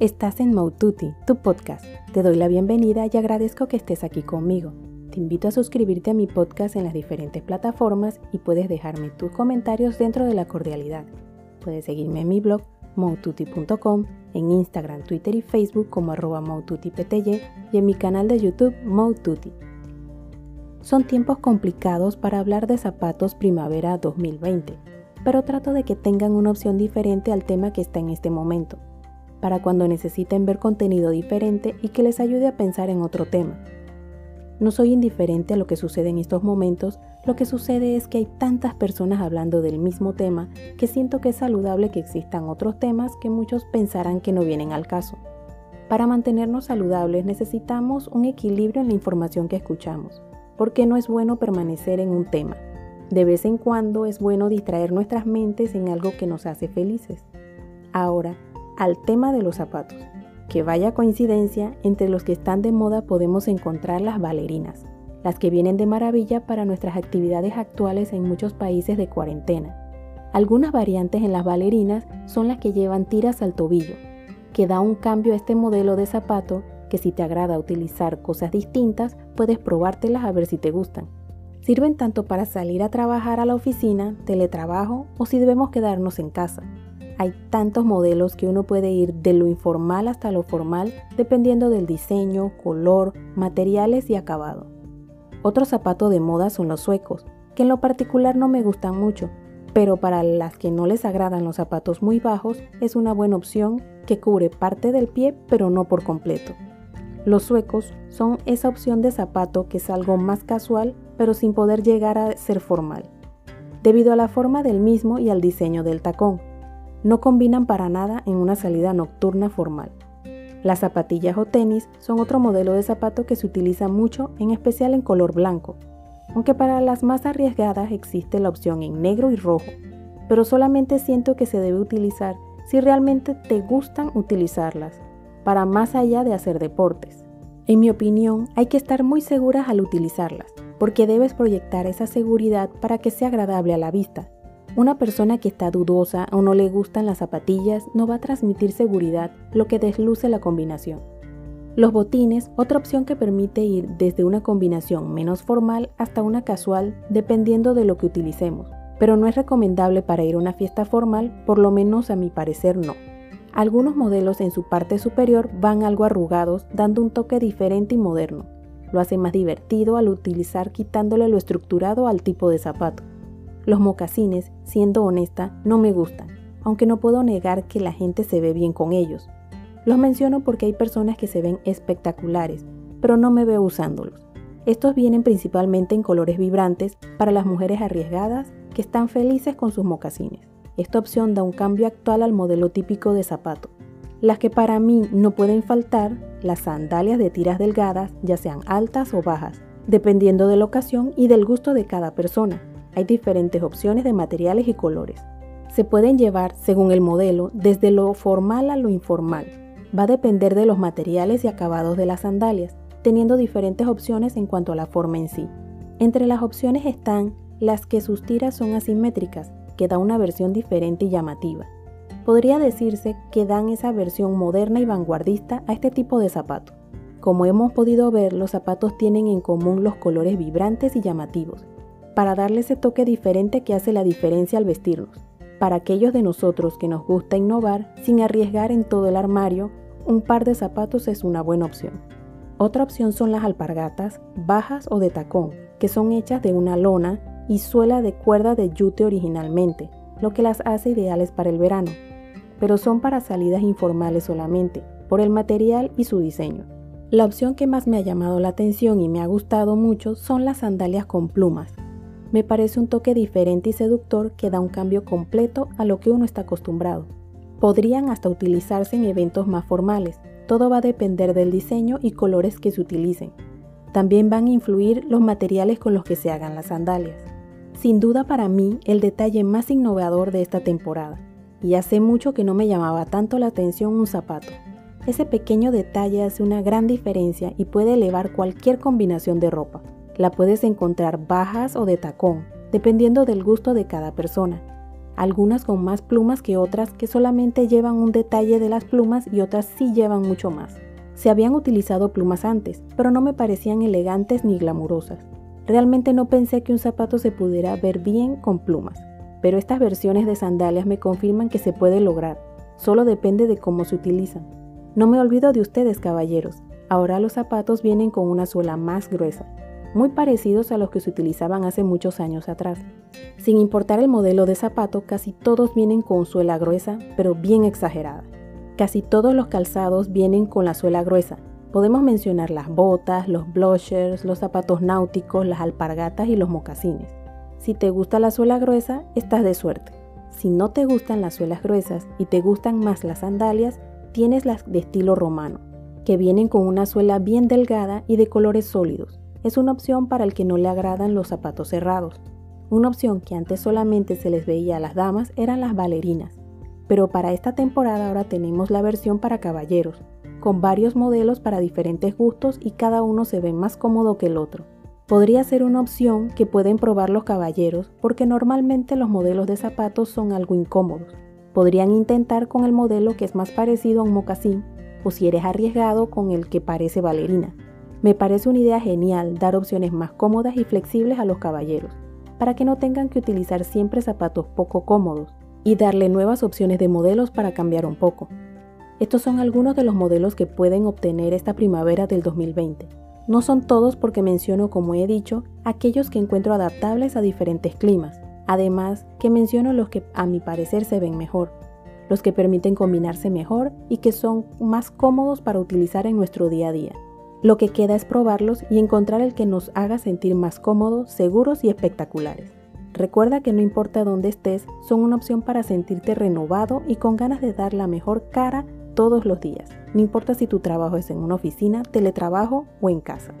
Estás en Moututi, tu podcast. Te doy la bienvenida y agradezco que estés aquí conmigo. Te invito a suscribirte a mi podcast en las diferentes plataformas y puedes dejarme tus comentarios dentro de la cordialidad. Puedes seguirme en mi blog moututi.com, en Instagram, Twitter y Facebook como arroba y en mi canal de YouTube Moututi. Son tiempos complicados para hablar de zapatos primavera 2020, pero trato de que tengan una opción diferente al tema que está en este momento, para cuando necesiten ver contenido diferente y que les ayude a pensar en otro tema. No soy indiferente a lo que sucede en estos momentos, lo que sucede es que hay tantas personas hablando del mismo tema que siento que es saludable que existan otros temas que muchos pensarán que no vienen al caso. Para mantenernos saludables necesitamos un equilibrio en la información que escuchamos porque no es bueno permanecer en un tema. De vez en cuando es bueno distraer nuestras mentes en algo que nos hace felices. Ahora, al tema de los zapatos. Que vaya coincidencia, entre los que están de moda podemos encontrar las bailarinas, las que vienen de maravilla para nuestras actividades actuales en muchos países de cuarentena. Algunas variantes en las bailarinas son las que llevan tiras al tobillo, que da un cambio a este modelo de zapato que si te agrada utilizar cosas distintas, puedes probártelas a ver si te gustan. Sirven tanto para salir a trabajar a la oficina, teletrabajo o si debemos quedarnos en casa. Hay tantos modelos que uno puede ir de lo informal hasta lo formal dependiendo del diseño, color, materiales y acabado. Otro zapato de moda son los suecos, que en lo particular no me gustan mucho, pero para las que no les agradan los zapatos muy bajos es una buena opción que cubre parte del pie pero no por completo. Los suecos son esa opción de zapato que es algo más casual, pero sin poder llegar a ser formal, debido a la forma del mismo y al diseño del tacón. No combinan para nada en una salida nocturna formal. Las zapatillas o tenis son otro modelo de zapato que se utiliza mucho, en especial en color blanco, aunque para las más arriesgadas existe la opción en negro y rojo, pero solamente siento que se debe utilizar si realmente te gustan utilizarlas para más allá de hacer deportes. En mi opinión, hay que estar muy seguras al utilizarlas, porque debes proyectar esa seguridad para que sea agradable a la vista. Una persona que está dudosa o no le gustan las zapatillas no va a transmitir seguridad, lo que desluce la combinación. Los botines, otra opción que permite ir desde una combinación menos formal hasta una casual, dependiendo de lo que utilicemos, pero no es recomendable para ir a una fiesta formal, por lo menos a mi parecer no. Algunos modelos en su parte superior van algo arrugados, dando un toque diferente y moderno. Lo hace más divertido al utilizar quitándole lo estructurado al tipo de zapato. Los mocasines, siendo honesta, no me gustan, aunque no puedo negar que la gente se ve bien con ellos. Los menciono porque hay personas que se ven espectaculares, pero no me veo usándolos. Estos vienen principalmente en colores vibrantes para las mujeres arriesgadas que están felices con sus mocasines. Esta opción da un cambio actual al modelo típico de zapato. Las que para mí no pueden faltar, las sandalias de tiras delgadas, ya sean altas o bajas, dependiendo de la ocasión y del gusto de cada persona. Hay diferentes opciones de materiales y colores. Se pueden llevar, según el modelo, desde lo formal a lo informal. Va a depender de los materiales y acabados de las sandalias, teniendo diferentes opciones en cuanto a la forma en sí. Entre las opciones están las que sus tiras son asimétricas, que da una versión diferente y llamativa. Podría decirse que dan esa versión moderna y vanguardista a este tipo de zapato. Como hemos podido ver, los zapatos tienen en común los colores vibrantes y llamativos, para darle ese toque diferente que hace la diferencia al vestirnos. Para aquellos de nosotros que nos gusta innovar sin arriesgar en todo el armario, un par de zapatos es una buena opción. Otra opción son las alpargatas, bajas o de tacón, que son hechas de una lona y suela de cuerda de yute originalmente, lo que las hace ideales para el verano, pero son para salidas informales solamente, por el material y su diseño. La opción que más me ha llamado la atención y me ha gustado mucho son las sandalias con plumas. Me parece un toque diferente y seductor que da un cambio completo a lo que uno está acostumbrado. Podrían hasta utilizarse en eventos más formales, todo va a depender del diseño y colores que se utilicen. También van a influir los materiales con los que se hagan las sandalias sin duda para mí el detalle más innovador de esta temporada, y hace mucho que no me llamaba tanto la atención un zapato. Ese pequeño detalle hace una gran diferencia y puede elevar cualquier combinación de ropa. La puedes encontrar bajas o de tacón, dependiendo del gusto de cada persona. algunas con más plumas que otras que solamente llevan un detalle de las plumas y otras sí llevan mucho más. Se habían utilizado plumas antes, pero no me parecían elegantes ni glamurosas. Realmente no pensé que un zapato se pudiera ver bien con plumas, pero estas versiones de sandalias me confirman que se puede lograr, solo depende de cómo se utilizan. No me olvido de ustedes, caballeros, ahora los zapatos vienen con una suela más gruesa, muy parecidos a los que se utilizaban hace muchos años atrás. Sin importar el modelo de zapato, casi todos vienen con suela gruesa, pero bien exagerada. Casi todos los calzados vienen con la suela gruesa. Podemos mencionar las botas, los blushers, los zapatos náuticos, las alpargatas y los mocasines. Si te gusta la suela gruesa, estás de suerte. Si no te gustan las suelas gruesas y te gustan más las sandalias, tienes las de estilo romano, que vienen con una suela bien delgada y de colores sólidos es una opción para el que no le agradan los zapatos cerrados. Una opción que antes solamente se les veía a las damas eran las bailarinas, pero para esta temporada ahora tenemos la versión para caballeros, con varios modelos para diferentes gustos y cada uno se ve más cómodo que el otro. Podría ser una opción que pueden probar los caballeros porque normalmente los modelos de zapatos son algo incómodos. Podrían intentar con el modelo que es más parecido a un mocasín o si eres arriesgado con el que parece bailarina. Me parece una idea genial dar opciones más cómodas y flexibles a los caballeros, para que no tengan que utilizar siempre zapatos poco cómodos, y darle nuevas opciones de modelos para cambiar un poco. Estos son algunos de los modelos que pueden obtener esta primavera del 2020. No son todos porque menciono, como he dicho, aquellos que encuentro adaptables a diferentes climas, además que menciono los que a mi parecer se ven mejor, los que permiten combinarse mejor y que son más cómodos para utilizar en nuestro día a día. Lo que queda es probarlos y encontrar el que nos haga sentir más cómodos, seguros y espectaculares. Recuerda que no importa dónde estés, son una opción para sentirte renovado y con ganas de dar la mejor cara todos los días. No importa si tu trabajo es en una oficina, teletrabajo o en casa.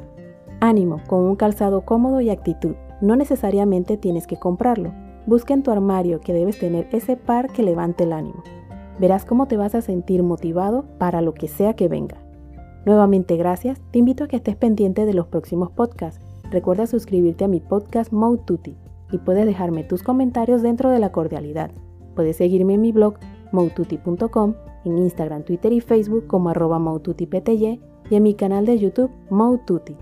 Ánimo, con un calzado cómodo y actitud. No necesariamente tienes que comprarlo. Busca en tu armario que debes tener ese par que levante el ánimo. Verás cómo te vas a sentir motivado para lo que sea que venga. Nuevamente gracias, te invito a que estés pendiente de los próximos podcasts. Recuerda suscribirte a mi podcast Mode y puedes dejarme tus comentarios dentro de la cordialidad. Puedes seguirme en mi blog moututi.com, en Instagram, Twitter y Facebook como arroba y en mi canal de YouTube Moututi.